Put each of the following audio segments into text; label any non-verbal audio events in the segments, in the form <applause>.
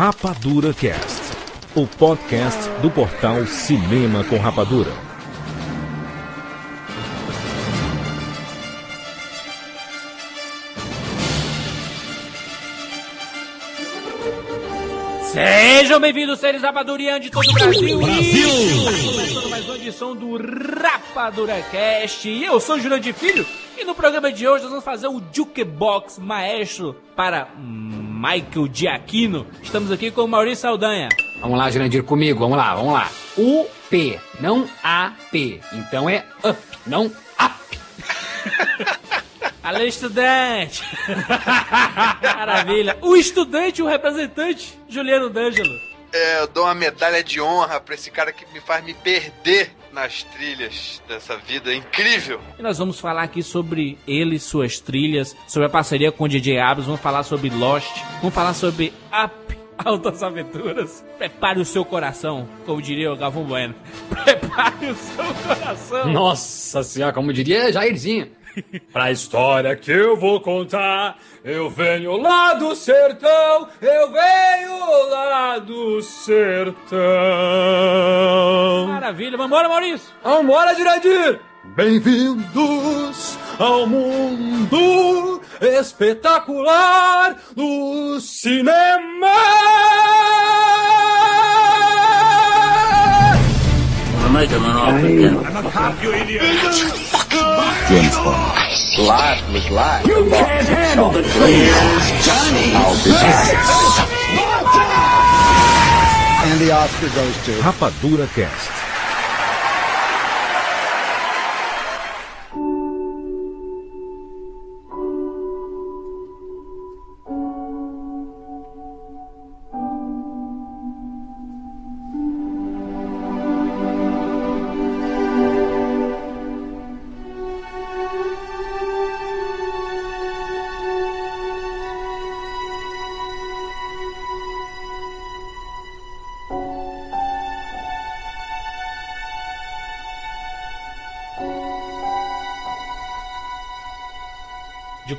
Rapadura Cast, o podcast do portal Cinema com Rapadura. Sejam bem-vindos, seres rapadurianos de todo o Brasil. Brasil! Começando mais uma edição do Rapadura Cast. E eu sou Jurandir Filho. E no programa de hoje nós vamos fazer um Jukebox Maestro para Michael Giacchino. Estamos aqui com o Maurício Saldanha. Vamos lá, Jurandir, comigo. Vamos lá, vamos lá. U-P, não A-P. Então é up, não up. <laughs> Alô, estudante! <laughs> Maravilha! O estudante, o representante, Juliano D'Angelo. É, eu dou uma medalha de honra pra esse cara que me faz me perder nas trilhas dessa vida incrível. E nós vamos falar aqui sobre ele, suas trilhas, sobre a parceria com o DJ Abrams, vamos falar sobre Lost, vamos falar sobre Up, <laughs> Altas Aventuras. Prepare o seu coração, como diria o Galvão Bueno. <laughs> Prepare o seu coração. Nossa senhora, como diria Jairzinho. Pra história que eu vou contar, eu venho lá do sertão, eu venho lá do sertão. Maravilha, vambora, Maurício. Vambora, Jurandir. Bem-vindos ao mundo espetacular do cinema. Make him an offer again. I'm a cop, you idiot. James Bond. Life was life. You can't handle the truth. Johnny. I'll be back. And the Oscar goes to Rapadura Cast.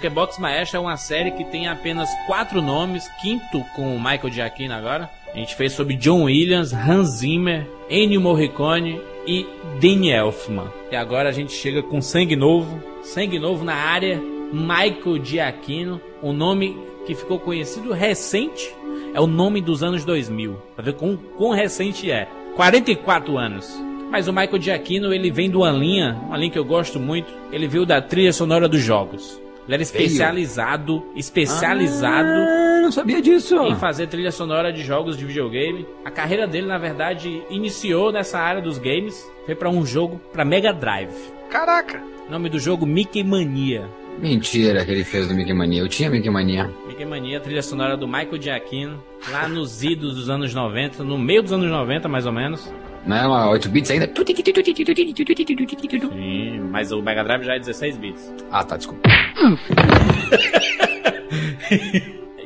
Jukebox Maestro é uma série que tem apenas quatro nomes, quinto com o Michael Giacchino agora. A gente fez sobre John Williams, Hans Zimmer, Ennio Morricone e Danny Elfman. E agora a gente chega com sangue novo, sangue novo na área, Michael Giacchino, um nome que ficou conhecido recente, é o nome dos anos 2000. Pra ver quão, quão recente é. 44 anos. Mas o Michael Giacchino, ele vem de uma linha, uma linha que eu gosto muito, ele veio da trilha sonora dos jogos. Ele era especializado, especializado Ah, não sabia disso. em fazer trilha sonora de jogos de videogame. A carreira dele, na verdade, iniciou nessa área dos games. Foi pra um jogo pra Mega Drive. Caraca! Nome do jogo Mickey Mania. Mentira que ele fez do Mickey Mania. Eu tinha Mickey Mania. Mickey Mania, trilha sonora do Michael Giacchino, lá nos idos dos anos 90, no meio dos anos 90, mais ou menos. Não era uma 8 bits ainda? Sim, mas o Mega Drive já é 16 bits. Ah, tá, desculpa.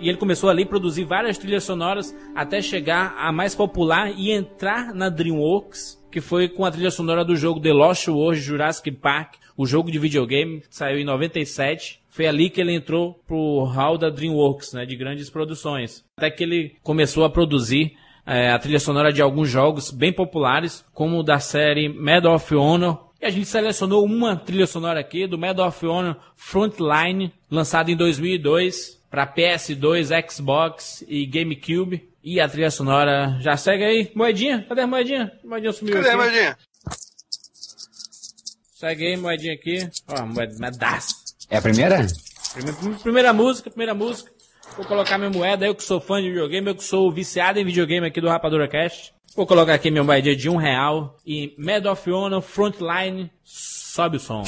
E ele começou ali a produzir várias trilhas sonoras até chegar a mais popular e entrar na DreamWorks, que foi com a trilha sonora do jogo The Lost World Jurassic Park, o jogo de videogame, que saiu em 97. Foi ali que ele entrou pro hall da DreamWorks, né, de grandes produções. Até que ele começou a produzir é, a trilha sonora de alguns jogos bem populares, como o da série Medal of Honor. E a gente selecionou uma trilha sonora aqui do Medal of Honor Frontline, lançado em 2002 para PS2, Xbox e GameCube. E a trilha sonora já segue aí. Moedinha? Cadê a moedinha? A moedinha sumiu Cadê, aqui. Madinha? Segue aí, moedinha aqui. Ó, moeda, moedaço. É a primeira? Primeira, primeira música, primeira música. Vou colocar minha moeda, eu que sou fã de videogame, eu que sou viciado em videogame aqui do Rapadura Cast. Vou colocar aqui minha moedinha de um real. E Medal of Honor Frontline, sobe o som.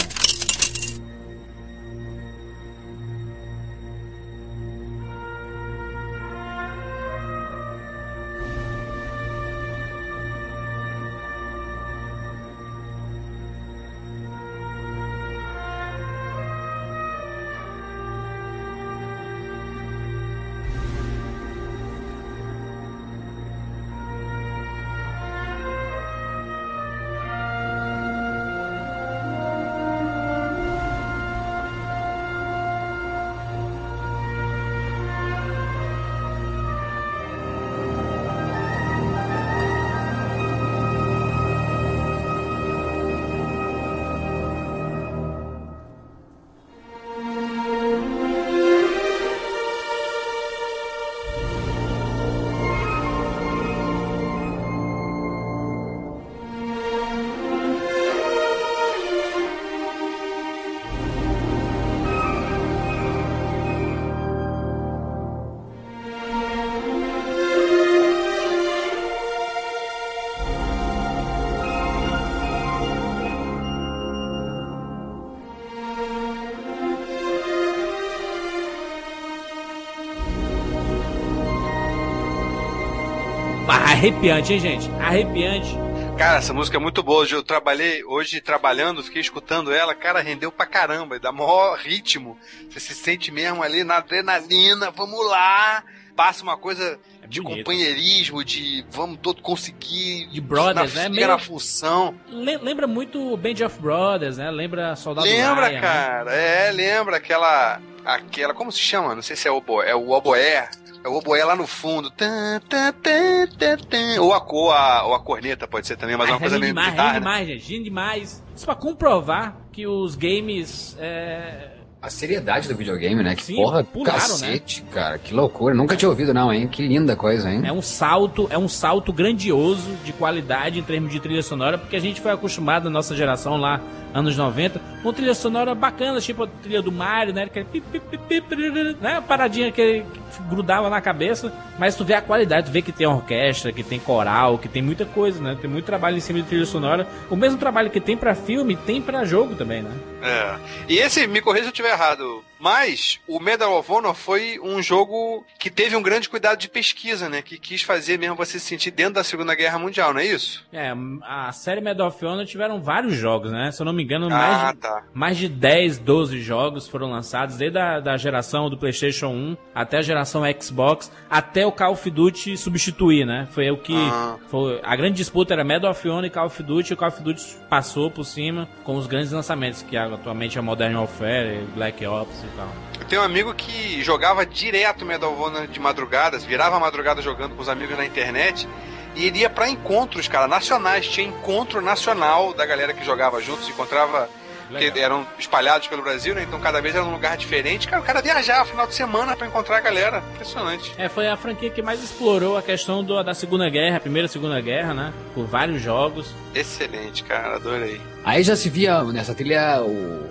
Arrepiante, hein, gente? Arrepiante. Cara, essa música é muito boa. Hoje eu trabalhei, hoje trabalhando, fiquei escutando ela, cara, rendeu pra caramba, dá maior ritmo. Você se sente mesmo ali na adrenalina, vamos lá. Passa uma coisa É de bonito. companheirismo, de vamos todo conseguir. De brothers, na, né? Meio- na função. Le- lembra muito Band of Brothers, né? Lembra Soldado lembra, Ryan, né? cara, é, lembra aquela. Aquela. Como se chama? Não sei se é o oboé. É o oboé. É o oboé lá no fundo. Tan, tan, tan, tan, tan. Ou, a, ou, a, ou a corneta pode ser também, mas é uma coisa meio demais, militar, rende né? demais, gente. Rende demais. Isso pra comprovar que os games. É... A seriedade do videogame, né? Que Sim, porra, pularam, cacete, cara. Que loucura. Nunca tinha ouvido, não, hein? Que linda coisa, hein? É um salto, é um salto grandioso de qualidade em termos de trilha sonora, porque a gente foi acostumado na nossa geração lá, anos 90, com trilha sonora bacana, tipo a trilha do Mario, né? Que, pi, pi, pi, pi, piriri, né? Paradinha que, que grudava na cabeça, mas tu vê a qualidade, tu vê que tem orquestra, que tem coral, que tem muita coisa, né? Tem muito trabalho em cima de trilha sonora. O mesmo trabalho que tem pra filme, tem pra jogo também, né? É. E esse, me corrija se eu estiver errado, mas o Medal of Honor foi um jogo que teve um grande cuidado de pesquisa, né? Que quis fazer mesmo você se sentir dentro da Segunda Guerra Mundial, não é isso? É, a série Medal of Honor tiveram vários jogos, né? Se eu não me engano, mais Ah, de tá. Mais de 10, 12 jogos foram lançados, desde a da geração do PlayStation 1 até a geração Xbox, até o Call of Duty substituir, né? Foi o que. Ah. Foi, a grande disputa era Medal of Honor e Call of Duty, e o Call of Duty passou por cima com os grandes lançamentos, que atualmente é Modern Warfare, Black Ops e tal. Eu tenho um amigo que jogava direto Medal of Honor de madrugadas, virava a madrugada jogando com os amigos na internet. E ele ia pra encontros, cara, nacionais. Tinha encontro nacional da galera que jogava juntos, encontrava. Legal. Que eram espalhados pelo Brasil, né? Então cada vez era num lugar diferente. Cara, o cara viajava final de semana pra encontrar a galera. Impressionante. É, foi a franquia que mais explorou a questão do- da Segunda Guerra, a Primeira e Segunda Guerra, né? Por vários jogos. Excelente, cara, adorei. Aí já se via nessa trilha o,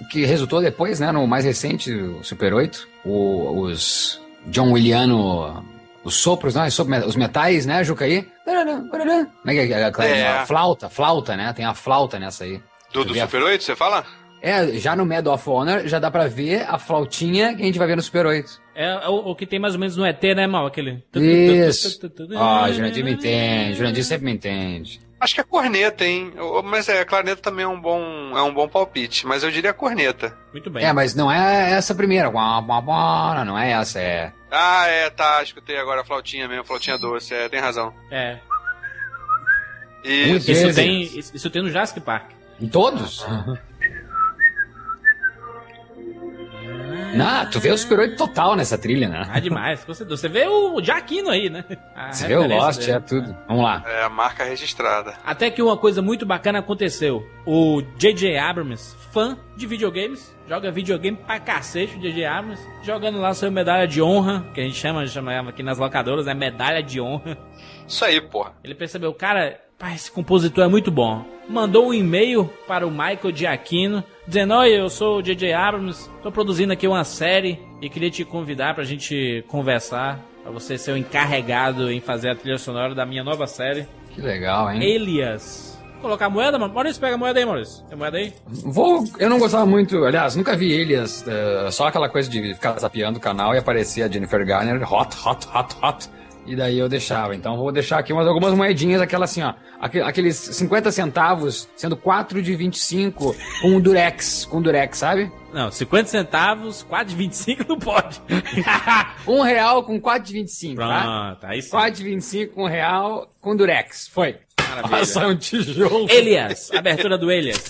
o que resultou depois, né? No mais recente, o Super 8. O, os John Williano. Os sopros, né? Os sopro- Os metais, né, Jucaí? Como é que é? aquela- É. A flauta, flauta, né? Tem a flauta nessa aí. Do, do vê a- Super 8, você fala? É, já no Medal of Honor já dá pra ver a flautinha que a gente vai ver no Super 8. É, o, o que tem mais ou menos no ET, né, Mal? Aquele. Isso. Ah, Jurandir me entende. Jurandir sempre me entende. Acho que é corneta, hein? Mas é, a clarineta também é um bom, é um bom palpite. Mas eu diria corneta. Muito bem. É, mas não é essa primeira. Não é essa, é. Ah, é, tá. Escutei agora a flautinha mesmo, a flautinha doce. É, tem razão. É. Isso. Isso tem, isso isso tem no Jurassic Park. Em todos? <laughs> Não, tu vê o Super 8 total nessa trilha, né? Ah, demais. Você, vê o Jaquino aí, né? A Você vê o Lost, dele. é tudo. Vamos lá. É a marca registrada. Até que uma coisa muito bacana aconteceu. O J.J. Abrams, fã de videogames, joga videogame pra cacete, o J.J. Abrams, jogando lá sua medalha de honra, que a gente chama, chamava aqui nas locadoras, é medalha de honra. Isso aí, porra. Ele percebeu, cara, pá, esse compositor é muito bom. Mandou um e-mail para o Michael Giacchino, dizendo, oi, eu sou o J.J. Abrams, tô produzindo aqui uma série e queria te convidar pra gente conversar, pra você ser o encarregado em fazer a trilha sonora da minha nova série, Que legal, hein? Elias. Vou colocar a moeda, mano? Maurício, pega a moeda aí, Maurício. Tem moeda aí? Vou. Eu não gostava muito, aliás, nunca vi Elias. eh, só aquela coisa de ficar zapeando o canal e aparecer a Jennifer Garner, hot, hot, hot, hot. E daí eu deixava. Então vou deixar aqui umas, algumas moedinhas, aquela assim, ó. aque- Aqueles 50 centavos, sendo 4 de 25, com um durex, com durex, sabe? Não, 50 centavos, 4 de 25 não pode. <laughs> Um real com 4 de 25, tá? Pronto, aí sim. 4 de 25 com um real com durex. Foi. Maravilha. Passa um tijolo. Elias, abertura do Elias.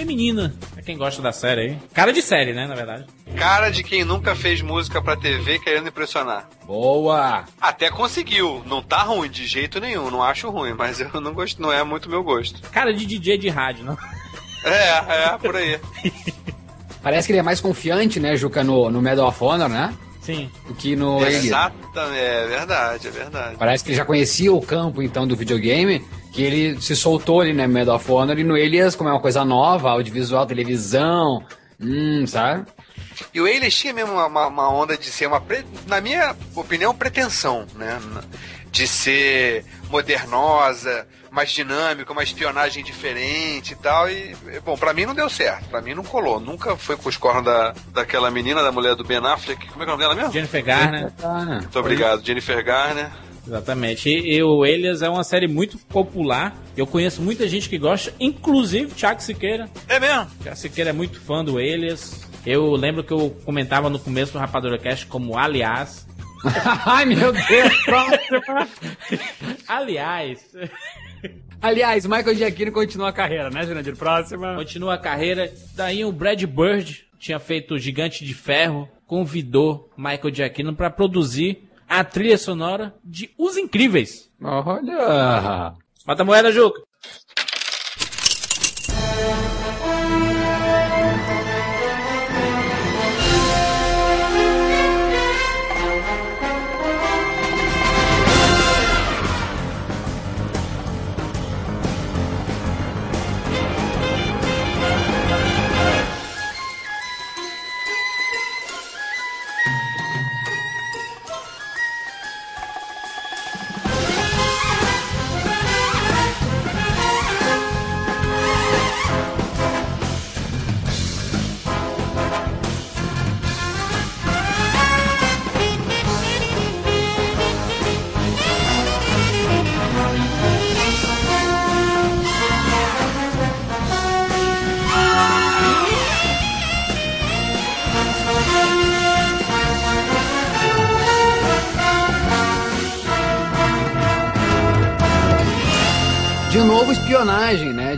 Feminina. Pra quem gosta da série aí. Cara de série, né, na verdade. Cara de quem nunca fez música pra TV querendo impressionar. Boa! Até conseguiu. Não tá ruim de jeito nenhum. Não acho ruim, mas eu não gosto, não é muito meu gosto. Cara de DJ de rádio, não? É, é, por aí. <laughs> Parece que ele é mais confiante, né, Juca, no, no Medal of Honor, né? Sim. Do que no Alien. Exatamente, é verdade, é verdade. Parece que ele já conhecia o campo, então, do videogame, que ele se soltou ali, né, Medal of Honor, e no Alias, como é uma coisa nova, audiovisual, televisão, hum, sabe? E o Alias tinha mesmo uma, uma- uma onda de ser uma, pre- na minha opinião, pretensão, né? De ser modernosa, mais dinâmica, uma espionagem diferente e tal. E, bom, pra mim não deu certo. Pra mim não colou. Nunca foi com os cornos da, daquela menina, da mulher do Ben Affleck. Como é que é o nome dela mesmo? Jennifer Garner. Muito obrigado, Jennifer Garner. Exatamente. E, e o Elias é uma série muito popular. Eu conheço muita gente que gosta, inclusive Thiago Siqueira. É mesmo? Thiago Siqueira é muito fã do Elias. Eu lembro que eu comentava no começo do Rapadura Cast como aliás. <laughs> Ai, meu Deus, próxima. Aliás, Aliás, Michael Giacchino continua a carreira, né, Jurandir? Próxima. continua a carreira. Daí o Brad Bird tinha feito o Gigante de Ferro, convidou Michael Giacchino para produzir a trilha sonora de Os Incríveis. Olha. Bota a moeda, Juca.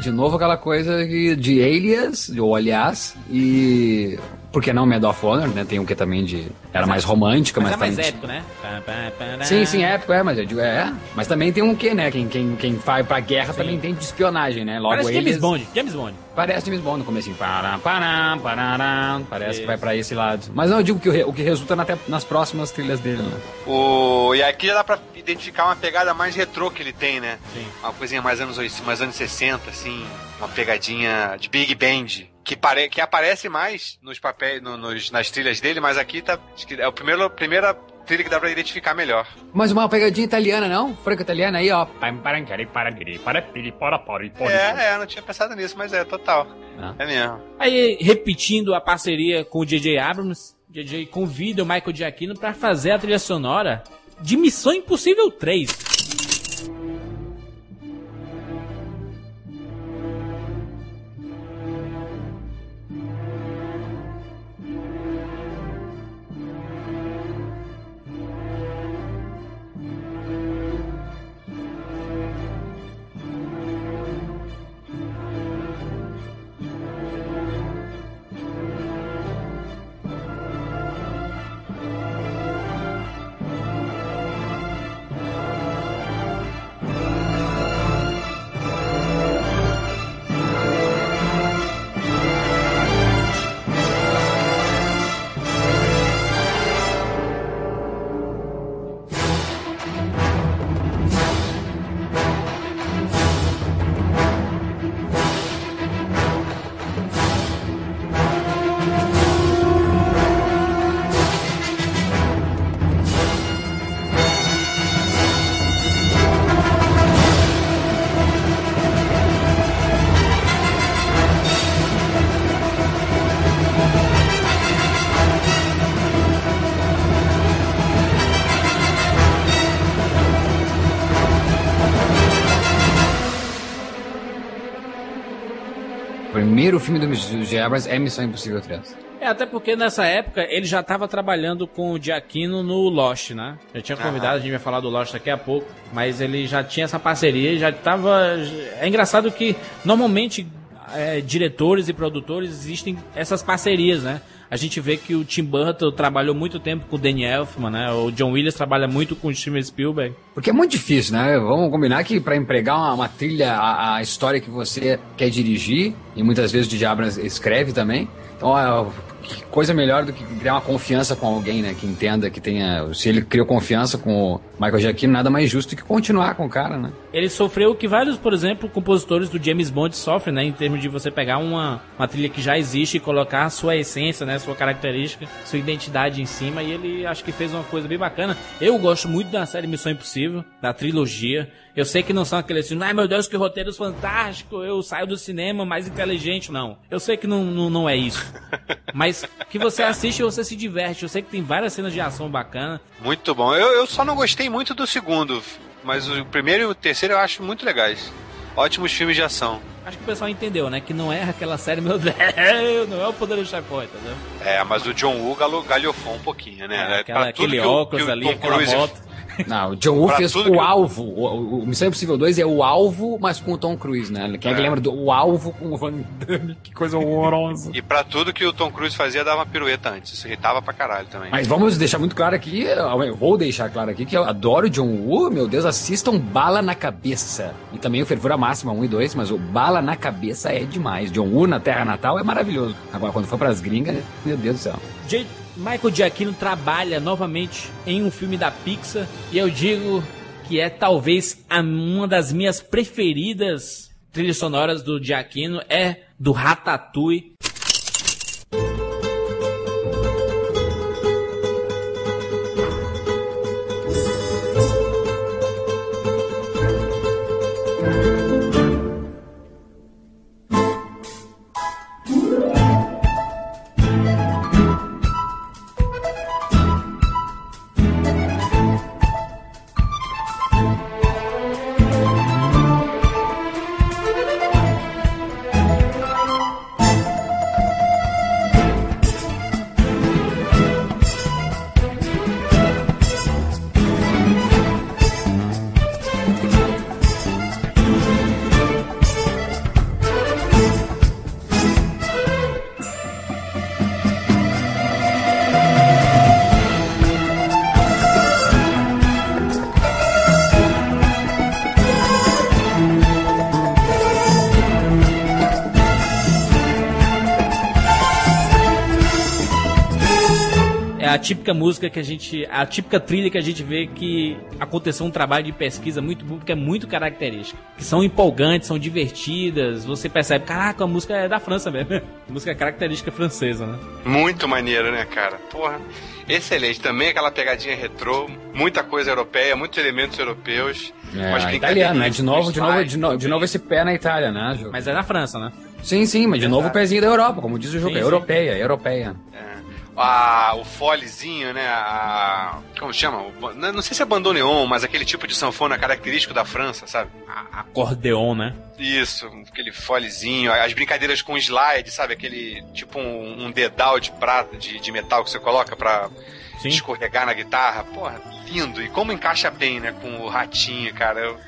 De novo aquela coisa que- de alias, ou aliás, e... Por que não Medal of Honor, né? Tem um que também de... Era mais romântica, Mas mas, é mais também- épico, né? Sim, sim, é épico, é, mas eu digo, é. Mas também tem um quê, né? Quem, quem, quem vai pra guerra também tem de espionagem, né? Logo Parece eles... James Bond. James Bond. Parece James Bond no começo, pará, pará, parará, parece Isso. que vai pra esse lado. Mas não, eu digo que o, o que resulta na- até nas próximas trilhas dele, né? O... E aqui já dá pra identificar uma pegada mais retrô que ele tem, né? Sim. Uma coisinha mais anos, 80, mais anos 60, assim. Uma pegadinha de Big Band. Que, pare... que aparece mais nos papéis, no- nos, nas trilhas dele, mas aqui tá. Acho que é o primeiro, a primeira trilha que dá pra identificar melhor. Mas uma pegadinha italiana, não? Franco-italiana aí, ó. É, é, não tinha pensado nisso, mas é, total. Ah. É mesmo. Aí, repetindo a parceria com o J.J. Abrams, J.J. convida o Michael Giacchino para fazer a trilha sonora de Missão Impossível 3. Primeiro filme do J.J. Abrams é Missão Impossível 3. É, até porque nessa época ele já estava trabalhando com o Giacchino no Lost, né? Já tinha convidado, a gente vai falar do Lost daqui a pouco, mas ele já tinha essa parceria, já estava. É engraçado que normalmente é, diretores e produtores existem essas parcerias, né? A gente vê que o Tim Burton trabalhou muito tempo com o Danny Elfman, né? O John Williams trabalha muito com o Steven Spielberg. Porque é muito difícil, né? Vamos combinar que para empregar uma, uma trilha, a, a, história que você quer dirigir, e muitas vezes o DJ Abrams escreve também, então que coisa melhor do que criar uma confiança com alguém, né? Que entenda, que tenha. Se ele criou confiança com o Michael Giacchino, nada mais justo que continuar com o cara, né? Ele sofreu o que vários, por exemplo, compositores do James Bond sofrem, né? Em termos de você pegar uma, uma trilha que já existe e colocar sua essência, né? Sua característica, sua identidade em cima. E ele acho que fez uma coisa bem bacana. Eu gosto muito da série Missão Impossível, da trilogia. Eu sei que não são aqueles filmes, ai meu Deus, que roteiros fantásticos, eu saio do cinema mais inteligente, não. Eu sei que não, não, não é isso. <laughs> Mas que você assiste e você se diverte. Eu sei que tem várias cenas de ação bacana. Muito bom. Eu, eu só não gostei muito do segundo, mas o primeiro e o terceiro eu acho muito legais. Ótimos filmes de ação. Acho que o pessoal entendeu, né? Que não é aquela série, meu Deus, <laughs> não é o poder do chefão, entendeu? É, mas o John Woo galhofou um pouquinho, né? É, aquela, aquele óculos ali, aquela moto. Não, o John Woo fez o alvo. O, o, Missão Impossível 2 é o alvo, mas com o Tom Cruise, né? Quem é, é que lembra do o alvo com o Van Damme? Que coisa horrorosa. E pra tudo que o Tom Cruise fazia, dava uma pirueta antes. Isso irritava pra caralho também. Mas vamos deixar muito claro aqui, eu vou deixar claro aqui que eu adoro o John Woo. Meu Deus, assistam Bala na Cabeça. E também o Fervura Máxima 1 e 2, mas o Bala na Cabeça é demais. John Woo na Terra Natal é maravilhoso. Agora, quando for pras gringas, meu Deus do céu. J Michael Giacchino trabalha novamente em um filme da Pixar e eu digo que é talvez uma das minhas preferidas trilhas sonoras do Giacchino é do Ratatouille. Típica música que a gente. A típica trilha que a gente vê que aconteceu um trabalho de pesquisa muito bom, porque é muito característica. Que são empolgantes, são divertidas. Você percebe, caraca, a música é da França mesmo. A <laughs> música é característica francesa, né? Muito maneiro, né, cara? Porra. Excelente. Também aquela pegadinha retrô, muita coisa europeia, muitos elementos europeus. É, italiano, né? De novo, de novo, de novo, de novo esse pé na Itália, né, Ju? Mas é na França, né? Sim, sim, mas de novo o pezinho da Europa, como diz o jogo. Sim, é europeia, europeia. É a, o folezinho, né? A, como chama? Não sei se é bandoneon, mas aquele tipo de sanfona característico da França, sabe? A, acordeon, né? Isso, aquele folezinho, as brincadeiras com slide, sabe? Aquele tipo um, um dedal de prata, de, de metal que você coloca pra Sim. escorregar na guitarra. Porra, lindo. E como encaixa bem, né? Com o ratinho, cara. Eu,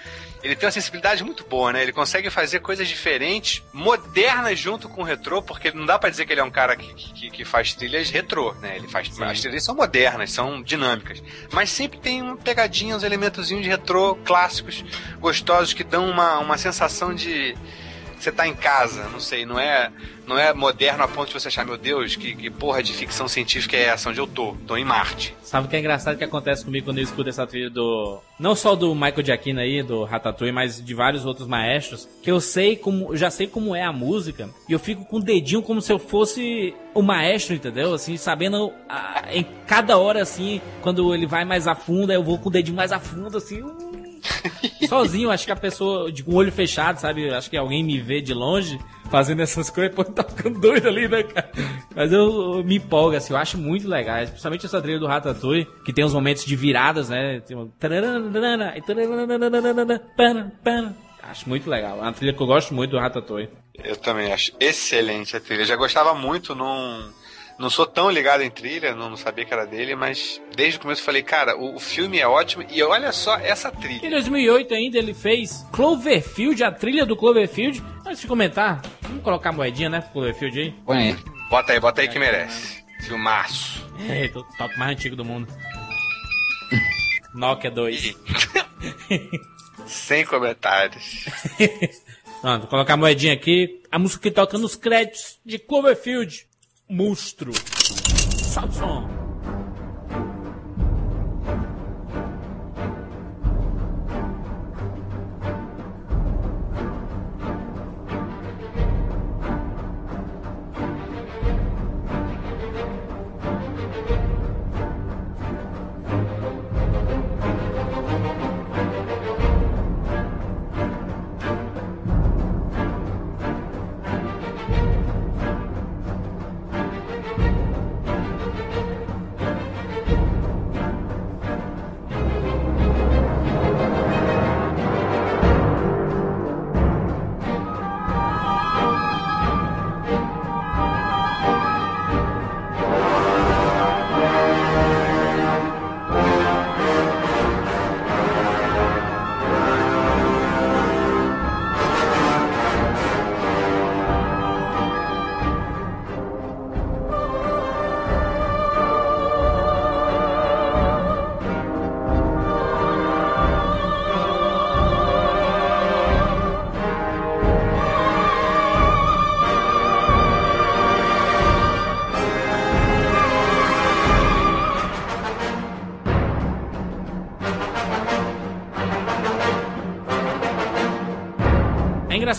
ele tem uma sensibilidade muito boa, né? Ele consegue fazer coisas diferentes, modernas junto com o retrô, porque não dá para dizer que ele é um cara que, que, que faz trilhas retrô, né? Ele faz Sim. as trilhas são modernas, são dinâmicas, mas sempre tem uma pegadinha, uns elementozinhos de retrô clássicos, gostosos que dão uma, uma sensação de você tá em casa, não sei, não é não é moderno a ponto de você achar, meu Deus, que, que porra de ficção científica é essa onde eu tô? Tô em Marte. Sabe o que é engraçado que acontece comigo quando eu escuto essa trilha do. Não só do Michael Giacchino aí, do Ratatouille, mas de vários outros maestros, que eu sei como. já sei como é a música, e eu fico com o dedinho como se eu fosse o maestro, entendeu? Assim, sabendo a, em cada hora, assim, quando ele vai mais a fundo, eu vou com o dedinho mais a fundo, assim. <laughs> Sozinho, acho que a pessoa, de com o olho fechado, sabe? Acho que alguém me vê de longe fazendo essas coisas, pô, tá ficando doido ali, né, cara? Mas eu, eu me empolgo, assim, eu acho muito legal. Principalmente essa trilha do Ratatouille, que tem uns momentos de viradas, né? Tem um... Acho muito legal. É uma trilha que eu gosto muito do Ratatouille. Eu também acho excelente a trilha. Já gostava muito num não sou tão ligado em trilha, não, não, sabia que era dele, mas desde o começo eu falei, cara, o, o, filme é ótimo e olha só essa trilha. Em 2008 ainda ele fez Cloverfield, a trilha do Cloverfield. Antes de comentar, vamos colocar a moedinha, né, pro Cloverfield aí? Põe aí. Bota aí, bota aí que merece. Filmaço. É, o toque mais antigo do mundo. Nokia 2. <laughs> Sem comentários. <laughs> Pronto, vou colocar a moedinha aqui. A música que toca nos créditos de Cloverfield. Monstro. Salve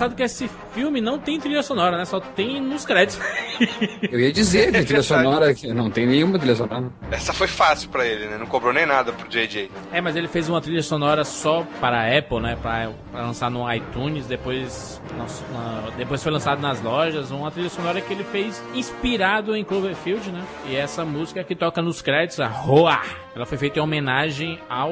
engraçado que esse filme não tem trilha sonora, né? Só tem nos créditos. <laughs> Eu ia dizer que trilha sonora que não tem nenhuma trilha sonora. Essa foi fácil para ele, né? Não cobrou nem nada pro JJ. É, mas ele fez uma trilha sonora só para a Apple, né? Pra lançar no iTunes, depois, depois foi lançado nas lojas. Uma trilha sonora que ele fez inspirado em Cloverfield, né? E essa música que toca nos créditos, a Roar. Ela foi feita em homenagem ao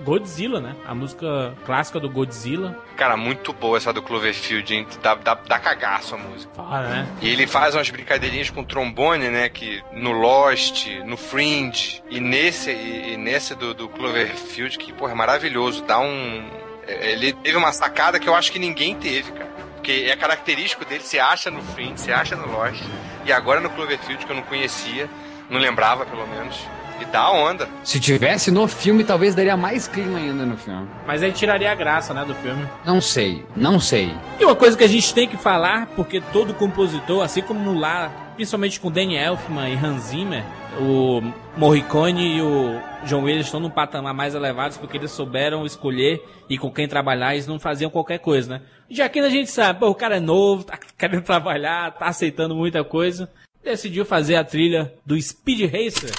Godzilla, né? A música clássica do Godzilla. Cara, muito boa essa do Cloverfield, hein? Dá, dá, dá cagaço a música. Fala, né? E ele faz umas brincadeirinhas com trombone, né? Que no Lost, no Fringe e nesse, e, e nesse do, do Cloverfield, que, porra, é maravilhoso. Dá um. É, ele teve uma sacada que eu acho que ninguém teve, cara. Porque é característico dele, você acha no Fringe, você acha no Lost. E agora no Cloverfield, que eu não conhecia, não lembrava pelo menos. E dá onda. Se tivesse no filme, talvez daria mais clima ainda no filme. Mas aí tiraria a graça, né, do filme. Não sei, não sei. E uma coisa que a gente tem que falar, porque todo compositor, assim como lá, principalmente com Danny Elfman e Hans Zimmer, o Morricone e o John Williams estão num patamar mais elevado porque eles souberam escolher e com quem trabalhar, eles não faziam qualquer coisa, né? Já que a gente sabe, pô, o cara é novo, tá <laughs> querendo trabalhar, tá aceitando muita coisa, decidiu fazer a trilha do Speed Racer.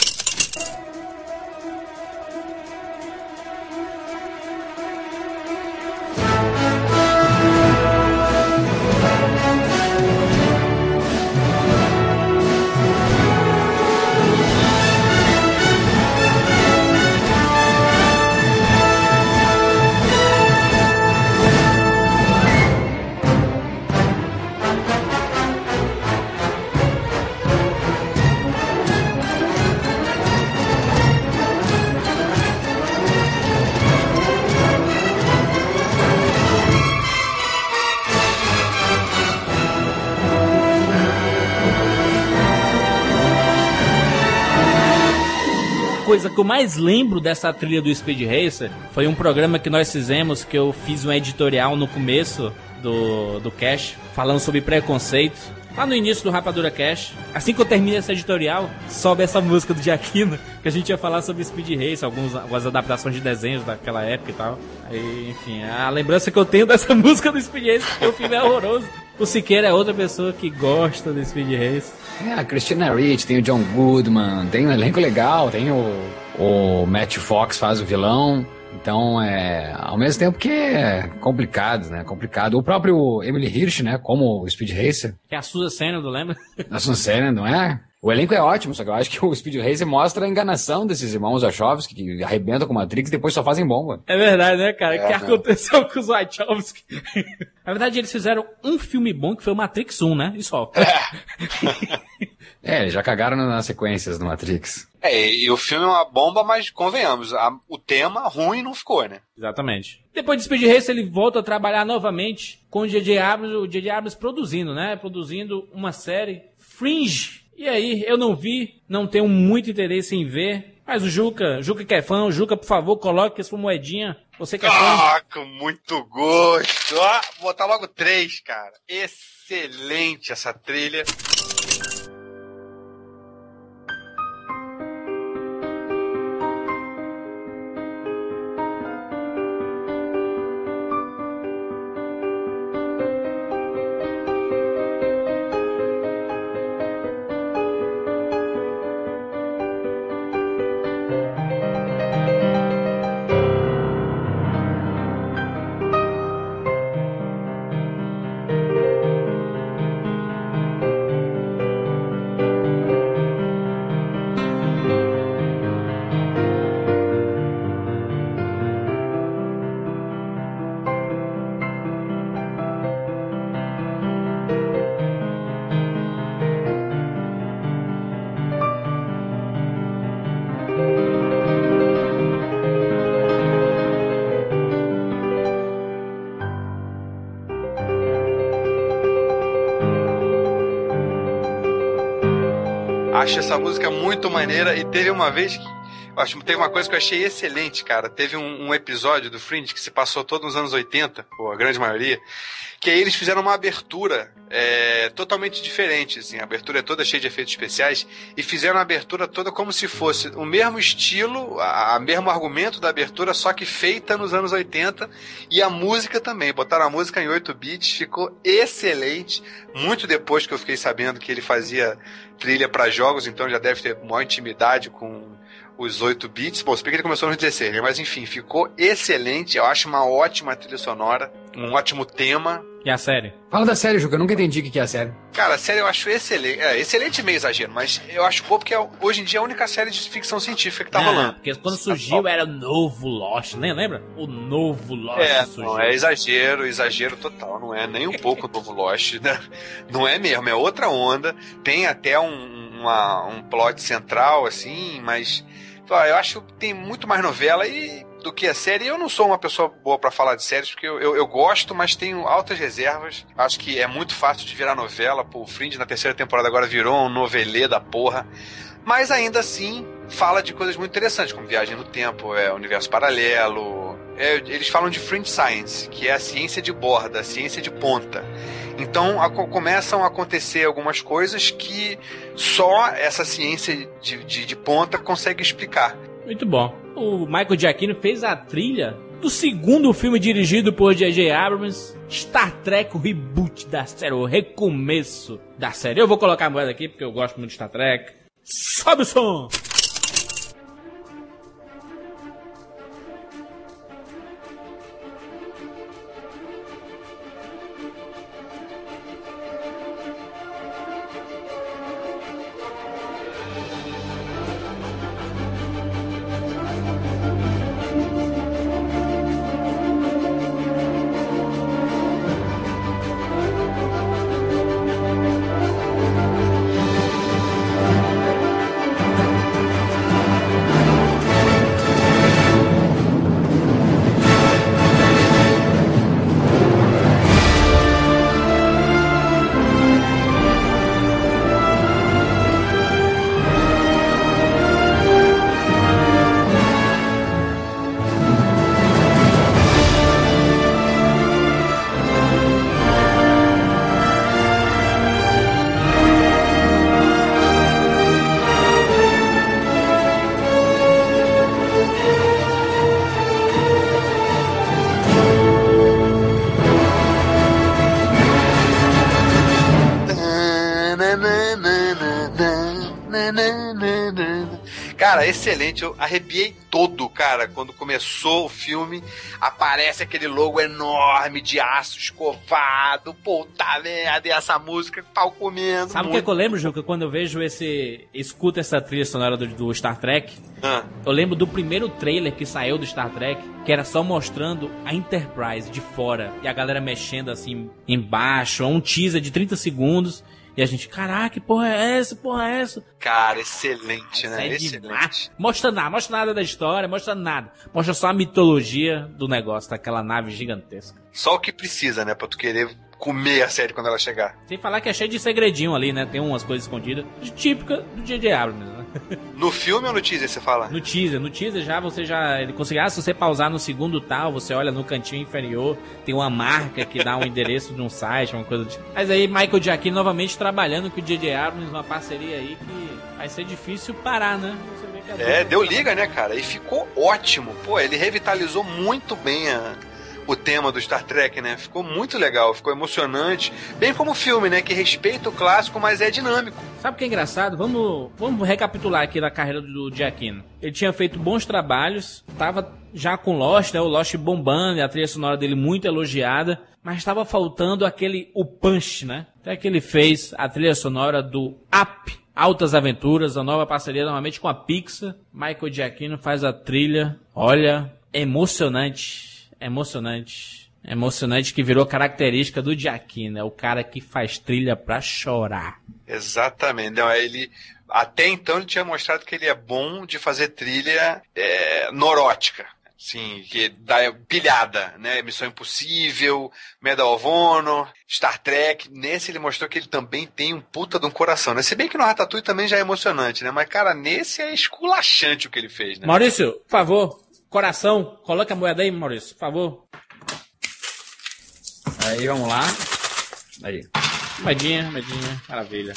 Coisa que eu mais lembro dessa trilha do Speed Racer foi um programa que nós fizemos, que eu fiz um editorial no começo do, do Cash, falando sobre preconceito. Lá no início do Rapadura Cash, assim que eu termino essa editorial, sobe essa música do Giaquino, que a gente ia falar sobre Speed Race, alguns, algumas adaptações de desenhos daquela época e tal. Aí, enfim, a lembrança que eu tenho <laughs> dessa música do Speed Race, porque o filme é horroroso. O Siqueira é outra pessoa que gosta do Speed Race. É, a Christina Ricci, tem o John Goodman, tem um elenco legal, tem o, o Matt Fox faz o vilão. Então, é, ao mesmo tempo que é complicado, né? Complicado. O próprio Emily Hirsch, né? Como o Speed Racer. Que é a Susan Sarandon, lembra? A Susan Sarandon, não é? O elenco é ótimo, só que eu acho que o Speed Racer mostra a enganação desses irmãos Wachowski, que arrebentam com Matrix e depois só fazem bomba. É verdade, né, cara? O é, que né? aconteceu com os Wachowski? <laughs> Na verdade, eles fizeram um filme bom que foi o Matrix 1, né? E só. <laughs> É, já cagaram nas sequências do Matrix. É, e o filme é uma bomba, mas convenhamos, a, o tema ruim não ficou, né? Exatamente. Depois de Speed Racer, ele volta a trabalhar novamente com o J.J. Abrams, o J.J. Abrams produzindo, né? Produzindo uma série Fringe E aí, eu não vi, não tenho muito interesse em ver. Mas o Juca, Juca que é fã, Juca, por favor, coloque sua moedinha. Você que é fã. Ah, com muito gosto. Vou botar logo três, cara. Excelente essa trilha. Acho essa música muito maneira e teve uma vez que Acho teve uma coisa que eu achei excelente, cara. Teve um, um, episódio do Fringe que se passou todos os anos 80, ou a grande maioria, que aí eles fizeram uma abertura é, totalmente diferente, assim. A abertura é toda cheia de efeitos especiais e fizeram a abertura toda como se fosse o mesmo estilo, a, a mesmo argumento da abertura, só que feita nos anos 80 e a música também. Botaram a música em 8 bits, ficou excelente. Muito depois que eu fiquei sabendo que ele fazia trilha para jogos, então já deve ter maior intimidade com os 8 bits. Bom, se bem que ele começou nos 16, né? Mas enfim, ficou excelente. Eu acho uma ótima trilha sonora, um ótimo tema. E a série? Fala da série, Juca. Eu nunca entendi o que é a série. Cara, a série eu acho excelente. É, excelente meio exagero, mas eu acho boa porque é, hoje em dia é a única série de ficção científica que tá rolando. Porque quando surgiu era o novo Lost, né? Lembra? O novo Lost É, surgiu. não é exagero, exagero total, não é nem um pouco o novo Lost, né? Não é mesmo, é outra onda. Tem até um, uma, um plot central, assim, mas eu acho que tem muito mais novela e do que a série. Eu não sou uma pessoa boa pra falar de séries, porque eu, eu, eu gosto, mas tenho altas reservas. Acho que é muito fácil de virar novela. Pô, o Fringe na terceira temporada agora virou um novelê da porra. Mas ainda assim, fala de coisas muito interessantes, como viagem no tempo, é universo paralelo. É, eles falam de fringe science, que é a ciência de borda, a ciência de ponta. Então a- começam a acontecer algumas coisas que só essa ciência de, de, de ponta consegue explicar. Muito bom. O Michael Giacchino fez a trilha do segundo filme dirigido por J.J. Abrams, Star Trek, o reboot da série, o recomeço da série. Eu vou colocar a moeda aqui porque eu gosto muito de Star Trek. Sobe o som! Excelente. Eu arrepiei todo, cara, quando começou o filme. Aparece aquele logo enorme de aço escovado. Puta merda, e essa música, pau comendo. Sabe o que, muito. que eu lembro, Juca? Quando eu vejo esse. escuto essa trilha sonora do, do Star Trek, Ah, eu lembro do primeiro trailer que saiu do Star Trek, que era só mostrando a Enterprise de fora e a galera mexendo assim embaixo, é um teaser de 30 segundos. E a gente, caraca, que porra é essa? Porra é essa? cara, excelente, né? é Excelente. demais. Mostra nada, mostra nada da história, mostra nada. Mostra só a mitologia do negócio, daquela nave gigantesca. Só o que precisa, né? Pra tu querer comer a série quando ela chegar. Sem falar que é cheio de segredinho ali, né? Tem umas coisas escondidas, típica do J.J. Abrams, né? <laughs> No filme ou no teaser você fala? No teaser, no teaser já você já ele consegue, ah, se você pausar no segundo tal, você olha no cantinho inferior, tem uma marca que dá um endereço de um site, uma coisa tipo. Mas aí Michael Giacchino novamente trabalhando com o J.J. Abrams, uma parceria aí que vai ser difícil parar, né? É, deu liga, né, cara? E ficou ótimo. Pô, ele revitalizou muito bem a, o tema do Star Trek, né? Ficou muito legal, ficou emocionante. Bem como o filme, né? Que respeita o clássico, mas é dinâmico. Sabe o que é engraçado? Vamos, vamos recapitular aqui da carreira do Giacchino. Ele tinha feito bons trabalhos, tava já com Lost, né? O Lost bombando, a trilha sonora dele muito elogiada, mas estava faltando aquele o punch, né? Até que ele fez a trilha sonora do Up, Altas Aventuras, a nova parceria novamente com a Pixar. Michael Giacchino faz a trilha. Olha, emocionante emocionante. Emocionante que virou característica do Giacchino, é o cara que faz trilha pra chorar. Exatamente. Não, ele até então ele tinha mostrado que ele é bom de fazer trilha é, norótica. Sim, que dá pilhada, né? Missão Impossível, Medal of Honor, Star Trek. Nesse ele mostrou que ele também tem um puta de um coração, né? Se bem que no Ratatouille também já é emocionante, né? Mas, cara, nesse é esculachante o que ele fez, né? Maurício, por favor, Coração, coloca a moeda aí, Maurício, por favor. Aí, vamos lá. Aí. Moedinha, moedinha, maravilha.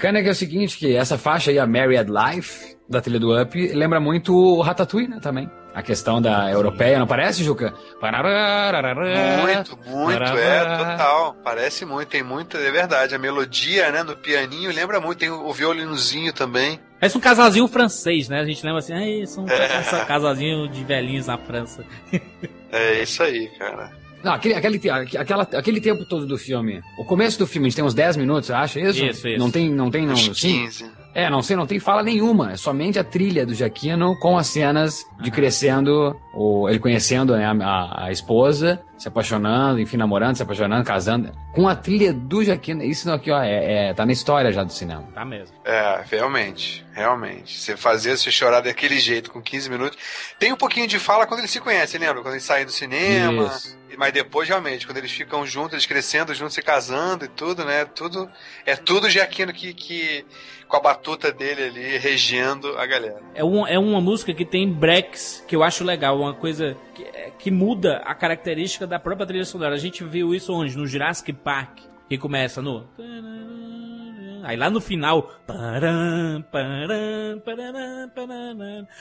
Bacana é que é o seguinte, que essa faixa aí, a Married Life, da trilha do Up, lembra muito o Ratatouille, né, também. A questão da europeia, não parece, Juca? Muito, muito, é, total. Parece muito, tem muito, é verdade. A melodia, né, no pianinho lembra muito, tem o violinozinho também. Parece um casalzinho francês, né? A gente lembra assim, ah, são um <laughs> é. casalzinho de velhinhos na França. é isso aí, cara. Não, aquele, aquele, aquela, aquele tempo todo do filme. O começo do filme, a gente tem uns 10 minutos, acha isso? Isso, isso. Não tem, não tem, não. Acho 15. É, não sei, não tem fala nenhuma. É somente a trilha do Jaquino com as cenas de crescendo, o, ele conhecendo né, a, a, esposa, se apaixonando, enfim, namorando, se apaixonando, casando. Com a trilha do Jaquino. Isso aqui, ó, é, é, tá na história já do cinema. Tá mesmo. É, realmente. Realmente. Você fazer você chorar daquele jeito com 15 minutos. Tem um pouquinho de fala quando eles se conhecem, lembra? Quando eles saem do cinema. Isso. Mas depois, realmente, quando eles ficam juntos, eles crescendo juntos, se casando e tudo, né? Tudo. É tudo Jaquino que. que com a batuta dele ali regendo a galera. É, um, é uma música que tem breaks que eu acho legal, uma coisa que, é, que muda a característica da própria trilha sonora. A gente viu isso onde? No Jurassic Park, que começa no. Aí lá no final.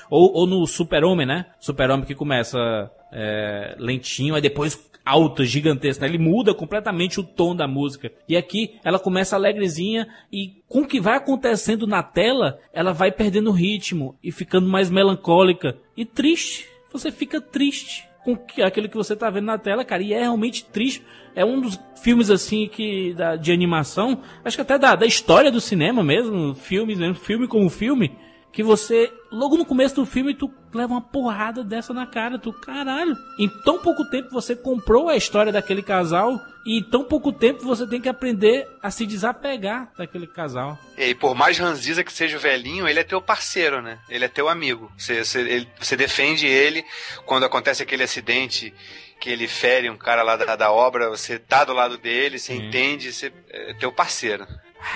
Ou, ou no Super-Homem, né? Super-Homem que começa é, lentinho, aí depois alta, gigantesca. Né? Ele muda completamente o tom da música. E aqui ela começa alegrezinha e com o que vai acontecendo na tela, ela vai perdendo ritmo e ficando mais melancólica e triste. Você fica triste com aquilo que você tá vendo na tela, cara. E é realmente triste. É um dos filmes assim que da, de animação, acho que até da, da história do cinema mesmo, filmes, mesmo, filme como filme que você, logo no começo do filme, tu leva uma porrada dessa na cara, tu, caralho. Em tão pouco tempo você comprou a história daquele casal e em tão pouco tempo você tem que aprender a se desapegar daquele casal. E por mais ranziza que seja o velhinho, ele é teu parceiro, né? Ele é teu amigo. Você, você, ele, você defende ele quando acontece aquele acidente que ele fere um cara lá da, da obra, você tá do lado dele, você entende, você é teu parceiro.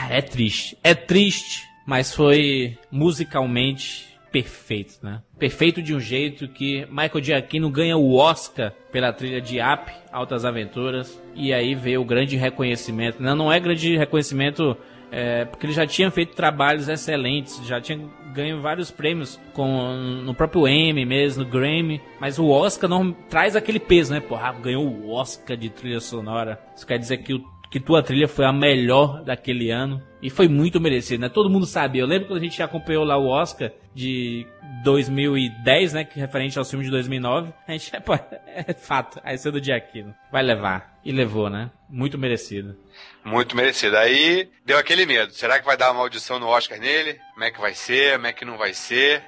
É triste. É triste mas foi musicalmente perfeito, né? Perfeito de um jeito que Michael Giacchino ganha o Oscar pela trilha de App, Altas Aventuras, e aí veio o grande reconhecimento. Não, não é grande reconhecimento é, porque ele já tinha feito trabalhos excelentes, já tinha ganho vários prêmios com, no próprio Emmy mesmo, no Grammy, mas o Oscar não traz aquele peso, né? Porra, ganhou o Oscar de trilha sonora. Isso quer dizer que o que tua trilha foi a melhor daquele ano. E foi muito merecido, né? Todo mundo sabe. Eu lembro quando a gente acompanhou lá o Oscar de 2010, né? Que referente ao filme de 2009. A gente, <laughs> é, é fato. Aí sendo do Giacchino. Vai levar. E levou, né? Muito merecido. Muito merecido. Aí deu aquele medo. Será que vai dar uma maldição no Oscar nele? Como é que vai ser? Como é que não vai ser?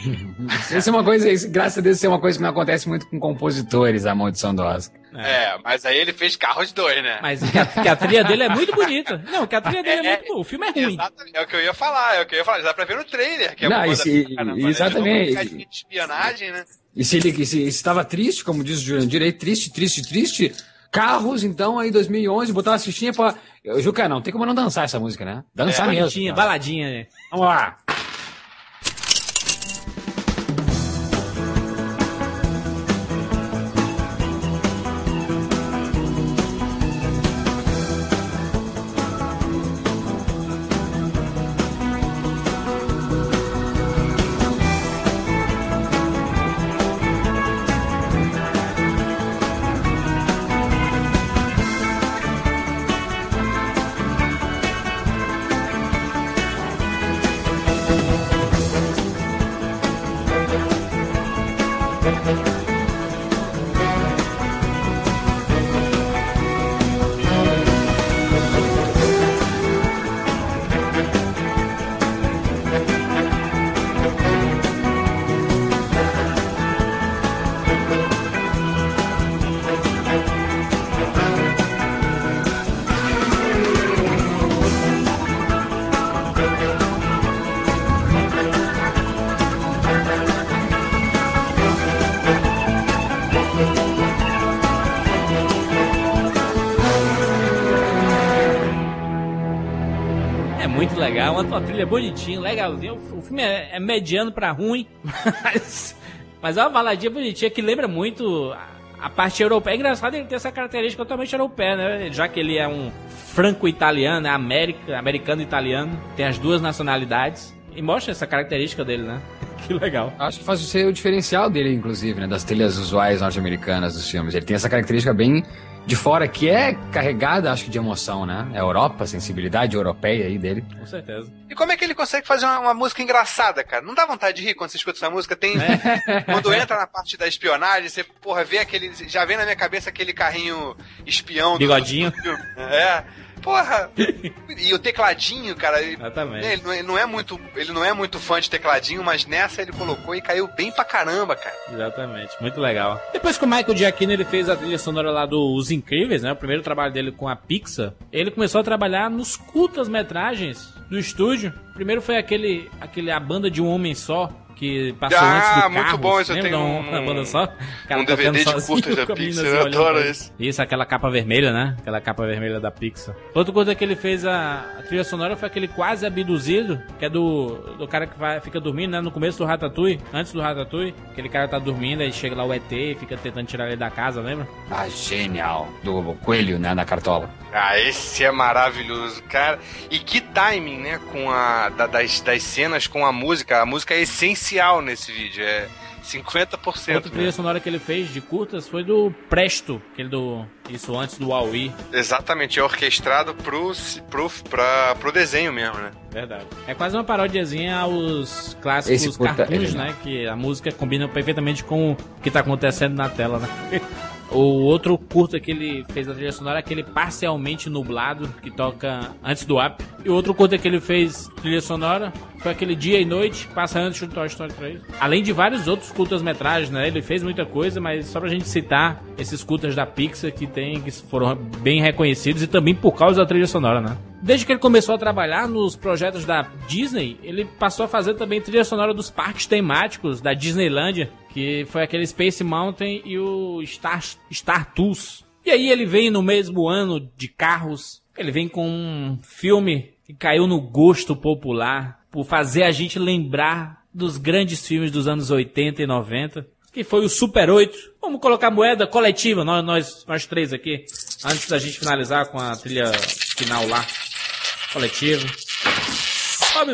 <laughs> isso é uma coisa, isso, graças a Deus, isso é uma coisa que não acontece muito com compositores, a maldição do Oscar. É. é, mas aí ele fez Carros 2, né? Mas que a, que a, trilha dele é muito bonita. Não, que a trilha dele é, é muito boa. O filme é ruim. Exatamente. É o que eu ia falar, é o que eu ia falar. Dá pra ver no trailer, que é não, esse, caramba, né? exatamente. Né? De espionagem, né? E se ele se estava triste, como diz o Jurandir aí, triste, triste, triste, Carros, então, aí 2011, botar uma fichinha pra... Juca, não, tem como não dançar essa música, né? Dançar é, mesmo. Baladinha, né? Vamos lá. Uma trilha bonitinha, legalzinho. O filme é, é mediano pra ruim, <laughs> mas, mas é uma baladinha bonitinha que lembra muito a, a parte europeia. É engraçado ele ter essa característica totalmente europeia, né? Já que ele é um franco-italiano, é americano-italiano, tem as duas nacionalidades. E mostra essa característica dele, né? <laughs> que legal. Acho que faz ser o diferencial dele, inclusive, né? Das trilhas usuais norte-americanas dos filmes. Ele tem essa característica bem de fora que é carregada, acho que, de emoção, né? É a Europa, a sensibilidade europeia aí dele. Com certeza. E como é que ele consegue fazer uma, uma música engraçada, cara? Não dá vontade de rir quando você escuta essa música? Tem. <laughs> Quando entra na parte da espionagem, você, porra, vê aquele. Já vem na minha cabeça aquele carrinho espião do- Bigodinho. do filme. É. Porra! <laughs> E o tecladinho, cara, ele, Exatamente. né, ele não é, não é muito, ele não é muito fã de tecladinho, mas nessa ele colocou e caiu bem pra caramba, cara. Exatamente, muito legal. Depois que o Michael Giacchino ele fez a trilha sonora lá do Os Incríveis, né? O primeiro trabalho dele com a Pixar, ele começou a trabalhar nos curtas-metragens do estúdio. Primeiro foi aquele, aquele A Banda de um Homem Só, que passou Ah, antes do muito Carros. bom, isso eu tenho um- uma <laughs> banda só? Um DVD de curtas <laughs> da Pixar, assim, eu adoro isso. Isso, aquela capa vermelha, né? Aquela capa vermelha da Pixar. Outra coisa que ele fez a, a trilha sonora foi aquele quase abduzido, que é do, do cara que vai, fica dormindo, né? No começo do Ratatouille, antes do Ratatouille. Aquele cara tá dormindo, aí chega lá o ET e fica tentando tirar ele da casa, lembra? Ah, genial. Do coelho, né, na cartola. Ah, esse é maravilhoso, cara. E que timing, né? Com a da- das, das cenas com a música. A música é essencial nesse vídeo. É 50%. Outra trilha Né? sonora que ele fez de curtas foi do Presto, aquele do. Isso antes do Huawei. Exatamente, é orquestrado pro, pro, pra, pro desenho mesmo, né? Verdade. É quase uma parodiazinha aos clássicos curta cartoons, é genial. né? Que a música combina perfeitamente com o que tá acontecendo na tela, né? <laughs> O outro curta que ele fez a trilha sonora é aquele parcialmente nublado, que toca antes do app. E o outro curta que ele fez trilha sonora foi aquele Dia e Noite, passa antes do Toy Story 3. Além de vários outros curtas-metragens, né? Ele fez muita coisa, mas só pra gente citar esses curtas da Pixar que tem, que foram bem reconhecidos e também por causa da trilha sonora, né? Desde que ele começou a trabalhar nos projetos da Disney, ele passou a fazer também trilha sonora dos parques temáticos da Disneylandia, que foi aquele Space Mountain e o Star, Star Tours. E aí ele vem no mesmo ano de carros, ele vem com um filme que caiu no gosto popular por fazer a gente lembrar dos grandes filmes dos anos 80 e 90, que foi o Super 8. Vamos colocar moeda coletiva, nós, nós, nós três aqui, antes da gente finalizar com a trilha final lá. Coletivo. Sobe.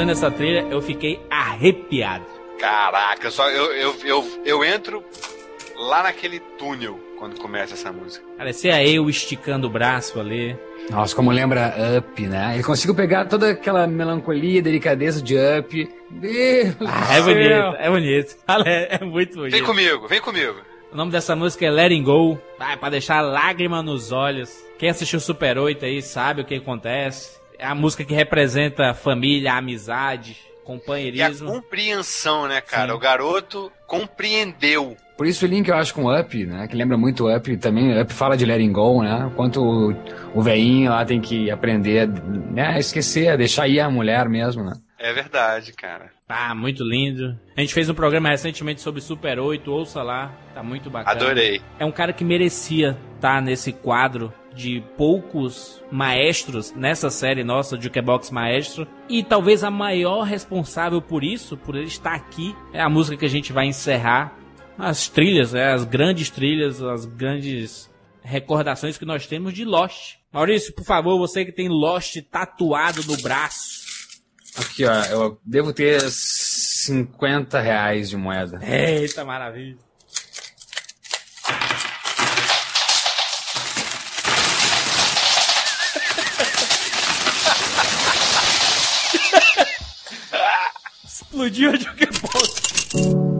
Escutando essa trilha, eu fiquei arrepiado. Caraca, só eu, eu, eu, eu entro lá naquele túnel quando começa essa música. Parecia eu esticando o braço ali. Nossa, como lembra Up, né? Ele conseguiu pegar toda aquela melancolia, delicadeza de Up. Deus ah, é bonito, é bonito. É, é muito bonito. Vem comigo, vem comigo. O nome dessa música é Letting Go. Ah, é pra deixar lágrima nos olhos. Quem assistiu Super 8 aí sabe o que acontece. É a música que representa família, amizade, companheirismo. E a compreensão, né, cara? Sim. O garoto compreendeu. Por isso o link eu acho com Up, né? Que lembra muito Up também. Up fala de letting go, né? Quanto o, o veinho lá tem que aprender né, a esquecer, a deixar ir a mulher mesmo, né? É verdade, cara. Ah, muito lindo. A gente fez um programa recentemente sobre Super 8, ouça lá, tá muito bacana. Adorei. É um cara que merecia estar tá nesse quadro de poucos maestros nessa série nossa, Jukebox Maestro. E talvez a maior responsável por isso, por ele estar aqui, é a música que a gente vai encerrar. As trilhas, né, as grandes trilhas, as grandes recordações que nós temos de Lost. Maurício, por favor, você que tem Lost tatuado no braço. Aqui, ó, eu devo ter 50 reais de moeda. Eita, maravilha. Explodiu a Jukebox.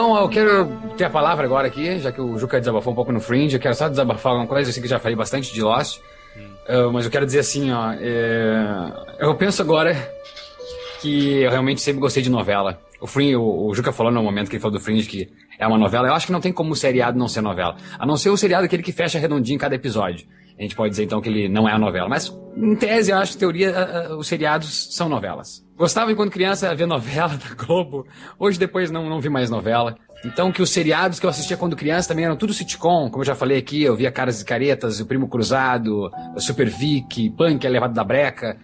Então, eu quero ter a palavra agora aqui, já que o Juca desabafou um pouco no Fringe. Eu quero só desabafar alguma coisa. Eu sei que já falei bastante de Lost. Hum. Uh, mas eu quero dizer assim, ó. É... Eu penso agora que eu realmente sempre gostei de novela. O Fringe, o, o Juca falou no momento que ele falou do Fringe que é uma novela. Eu acho que não tem como o seriado não ser novela. A não ser o seriado aquele que fecha redondinho em cada episódio. A gente pode dizer então que ele não é a novela. Mas, em tese, eu acho que, teoria, os seriados são novelas. Gostava enquanto criança ver novela da Globo. Hoje, depois, não, não vi mais novela. Então, que os seriados que eu assistia quando criança também eram tudo sitcom. Como eu já falei aqui, eu via Caras e Caretas, O Primo Cruzado, Super Vic, Punk, A Levado da Breca.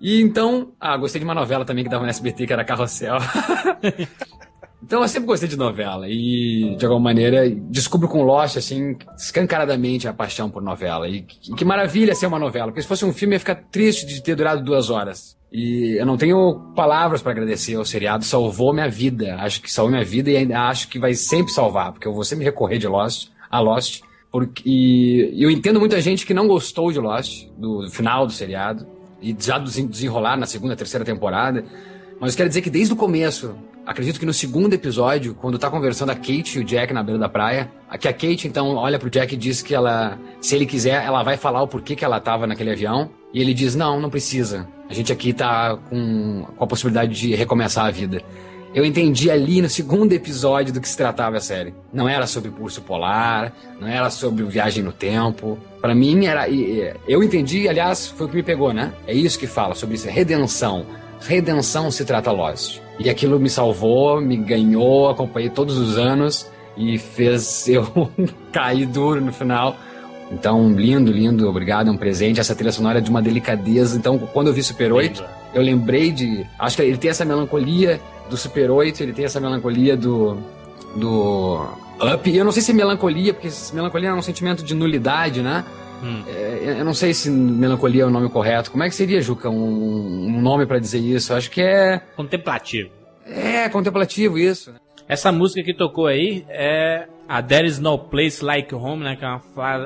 E então, ah, gostei de uma novela também que dava no SBT, que era Carrossel. <laughs> Então eu sempre gostei de novela e, de alguma maneira, descubro com Lost, assim, escancaradamente a paixão por novela. E, e que maravilha ser uma novela, porque se fosse um filme ia ficar triste de ter durado duas horas. E eu não tenho palavras para agradecer ao seriado, salvou minha vida. Acho que salvou minha vida e ainda acho que vai sempre salvar, porque eu vou sempre recorrer de Lost, a Lost. Porque, e eu entendo muita gente que não gostou de Lost, do final do seriado. e já desenrolar na segunda, terceira temporada. Mas eu quero dizer que desde o começo, acredito que no segundo episódio, quando tá conversando a Kate e o Jack na beira da praia, aqui a Kate então olha pro Jack e diz que ela, se ele quiser, ela vai falar o porquê que ela tava naquele avião. E ele diz: Não, não precisa. A gente aqui tá com, com a possibilidade de recomeçar a vida. Eu entendi ali no segundo episódio do que se tratava a série. Não era sobre curso polar, não era sobre viagem no tempo. Para mim era. Eu entendi, aliás, foi o que me pegou, né? É isso que fala sobre isso, redenção. Redenção se trata Lost. E aquilo me salvou, me ganhou, acompanhei todos os anos e fez <laughs> eu cair duro no final. Então, lindo, lindo, obrigado, é um presente. Essa trilha sonora é de uma delicadeza. Então, quando eu vi Super 8, eu lembrei de. Acho que ele tem essa melancolia do Super 8, ele tem essa melancolia do. do. Up. E eu não sei se é melancolia, porque melancolia é um sentimento de nulidade, né? Hum. É, eu não sei se melancolia é o nome correto. Como é que seria, Juca, um, um nome para dizer isso? Eu acho que é. Contemplativo. É, contemplativo, isso. Essa música que tocou aí é a There is no place like home, né? Que é uma,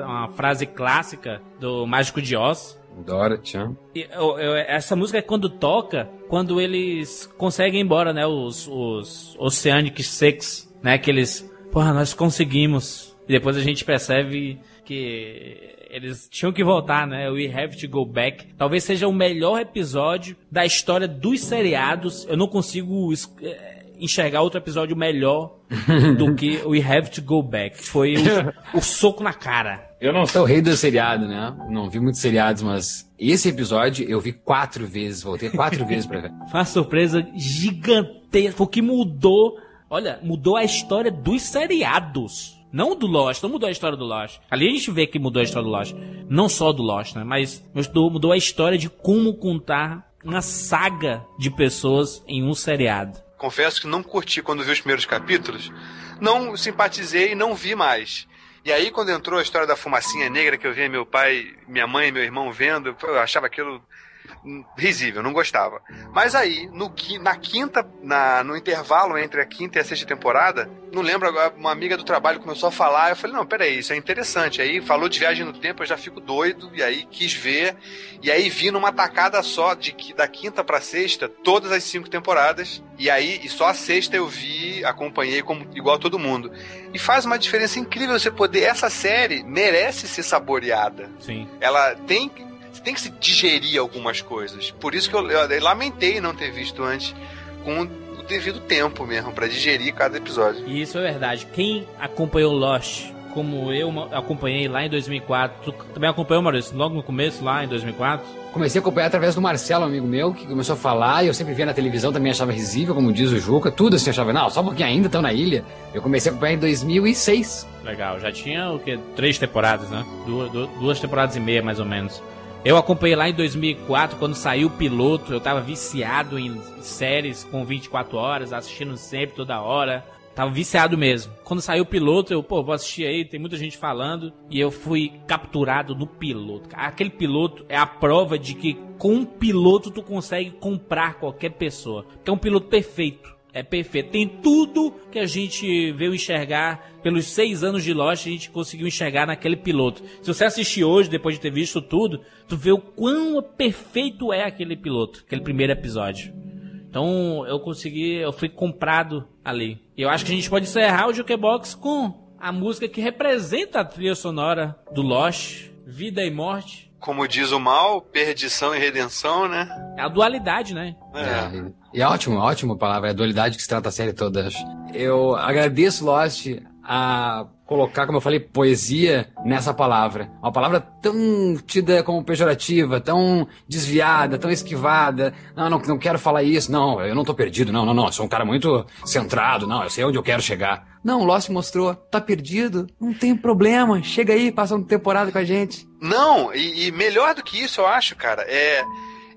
uma frase clássica do Mágico de Oz. Dorothy, Essa música é quando toca, quando eles conseguem ir embora, né? Os, os Oceanic Six, né? Que eles, porra, nós conseguimos. E depois a gente percebe que eles tinham que voltar, né? We have to go back. Talvez seja o melhor episódio da história dos seriados. Eu não consigo é, enxergar outro episódio melhor do <laughs> que We Have to Go Back. Foi o, o, soco na cara. Eu não sou o rei do seriado, né? Não vi muitos seriados, mas esse episódio eu vi quatro vezes. Voltei quatro <laughs> vezes pra ver. Foi uma surpresa gigantesca. O que mudou. Olha, mudou a história dos seriados. Não do Lost, não mudou a história do Lost. Ali a gente vê que mudou a história do Lost. Não só do Lost, né? Mas mudou, a história de como contar uma saga de pessoas em um seriado. Confesso que não curti quando vi os primeiros capítulos. Não simpatizei e não vi mais. E aí, quando entrou a história da fumacinha negra, que eu via meu pai, minha mãe e meu irmão vendo, eu achava aquilo risível, não gostava. Mas aí, no, na quinta, na, no intervalo entre a quinta e a sexta temporada, não lembro agora, uma amiga do trabalho começou a falar, eu falei, não, peraí, isso é interessante. Aí falou de viagem no tempo, eu já fico doido, e aí quis ver, e aí vi numa tacada só, de da quinta pra sexta, todas as cinco temporadas, e aí, e só a sexta eu vi, acompanhei como igual todo mundo. E faz uma diferença incrível você poder, essa série merece ser saboreada. Sim. Ela tem tem que se digerir algumas coisas. Por isso que eu, eu, eu lamentei não ter visto antes com o devido tempo mesmo para digerir cada episódio. E isso é verdade. Quem acompanhou Lost como eu acompanhei lá em 2004. Tu também acompanhou, Maurício, logo no começo, lá em 2004? Comecei a acompanhar através do Marcelo, amigo meu, que começou a falar, e eu sempre via na televisão, também achava risível, como diz o Juca, tudo assim, achava, não, só porque ainda estão na ilha. Eu comecei a acompanhar em 2006. Legal, já tinha o quê? Três temporadas, né? Duas, duas temporadas e meia, mais ou menos. Eu acompanhei lá em 2004, quando saiu o piloto. Eu tava viciado em séries com 24 horas, assistindo sempre, toda hora. Tava viciado mesmo. Quando saiu o piloto, eu, pô, vou assistir aí, tem muita gente falando. E eu fui capturado no piloto. Aquele piloto é a prova de que com um piloto tu consegue comprar qualquer pessoa. Porque é um piloto perfeito é perfeito. Tem tudo que a gente veio enxergar pelos seis anos de Lost, a gente conseguiu enxergar naquele piloto. Se você assistir hoje, depois de ter visto tudo, tu vê o quão perfeito é aquele piloto, aquele primeiro episódio. Então eu consegui, eu fui comprado ali. E eu acho que a gente pode encerrar o Jukebox com a música que representa a trilha sonora do Lost, Vida e Morte como diz o mal, perdição e redenção, né? É a dualidade, né? É. é e é ótimo, ótima palavra, é a dualidade que se trata a série toda. Eu agradeço, Lost, a colocar, como eu falei, poesia nessa palavra. Uma palavra tão tida como pejorativa, tão desviada, tão esquivada. Não, não, não quero falar isso. Não, eu não tô perdido. Não, não, não. Eu sou um cara muito centrado. Não, eu sei onde eu quero chegar. Não, o Lost mostrou. Tá perdido? Não tem problema. Chega aí, passa uma temporada com a gente. Não, e, e melhor do que isso, eu acho, cara, é.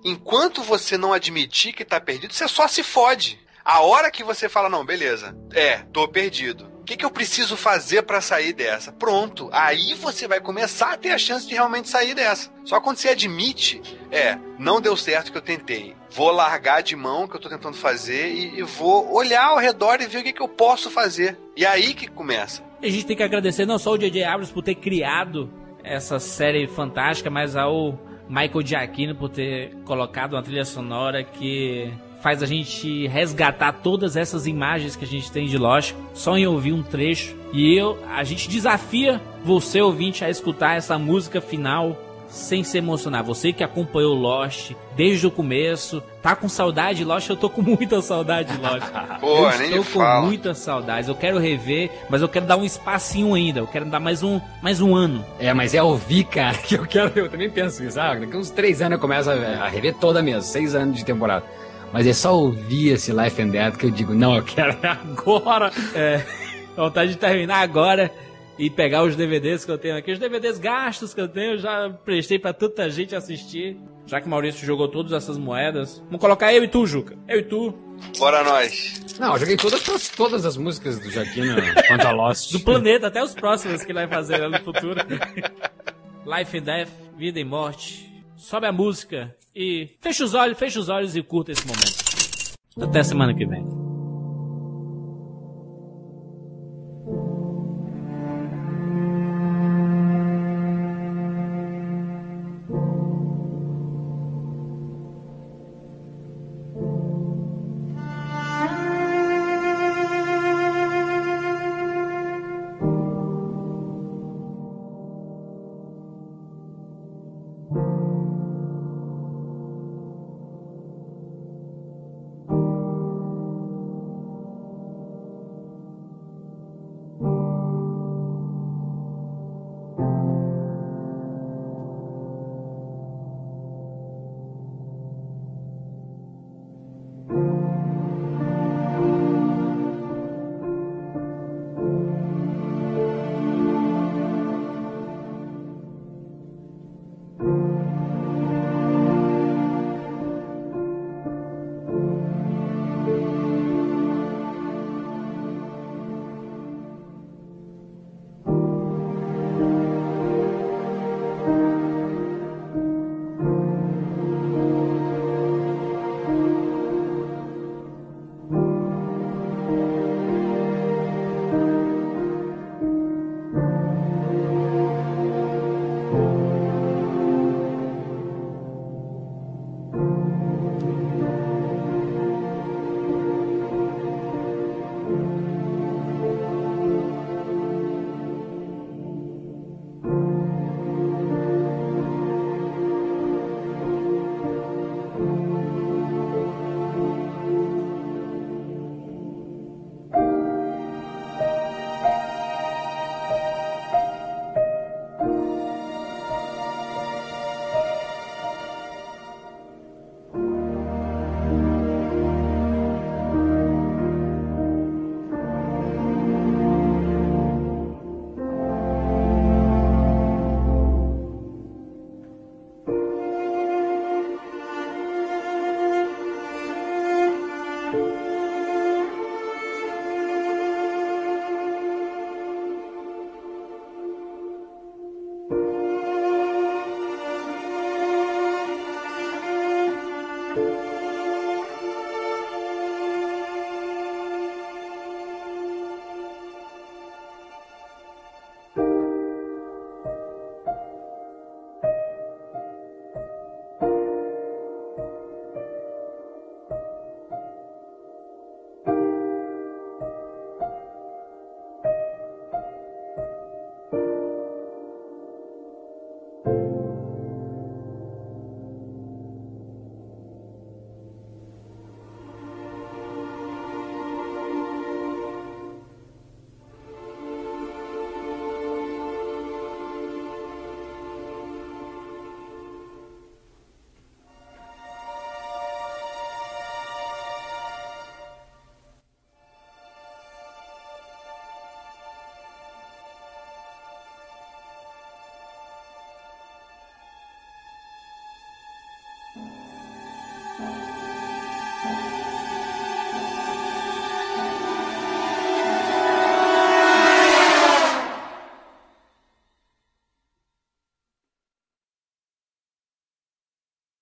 Enquanto você não admitir que tá perdido, você só se fode. A hora que você fala, não, beleza, é, tô perdido que, que eu preciso fazer para sair dessa? Pronto, aí você vai começar a ter a chance de realmente sair dessa. Só quando você admite, é, não deu certo o que eu tentei. Vou largar de mão o que eu tô tentando fazer e, e vou olhar ao redor e ver o que, que eu posso fazer. E aí que começa. A gente tem que agradecer não só o J.J. Abrams por ter criado essa série fantástica, mas ao Michael Giacchino por ter colocado uma trilha sonora que faz a gente resgatar todas essas imagens que a gente tem de Lost só em ouvir um trecho. E eu, a gente desafia você ouvinte a escutar essa música final sem se emocionar. Você que acompanhou Lost desde o começo, tá com saudade de Lost? Eu tô com <laughs> muita saudade de Lost. <laughs> Pô, eu estou com fala. muitas saudades. Eu quero rever, mas eu quero dar um espacinho ainda. Eu quero dar mais um, mais um ano. É, mas é ouvir, cara, <laughs> que eu quero. Eu também penso isso. Ah, daqui uns três anos eu começo a, a rever toda mesmo, seis anos de temporada. Mas é só ouvir esse Life and Death que eu digo, não, eu quero <laughs> agora. É, vontade de terminar agora e pegar os DVDs que eu tenho aqui. Os DVDs gastos que eu tenho, eu já prestei pra tanta gente assistir. Já que o Maurício jogou todas essas moedas. Vamos colocar eu e tu, Juca. Eu e tu. Bora nós. Não, eu joguei todas, todas as músicas do Jaquino <laughs> quanto a Lost. Do planeta, até os próximos que ele vai fazer lá no futuro. <laughs> Life and Death, Vida e Morte. Sobe a música e fecha os olhos, fecha os olhos e curta esse momento. Até semana que vem.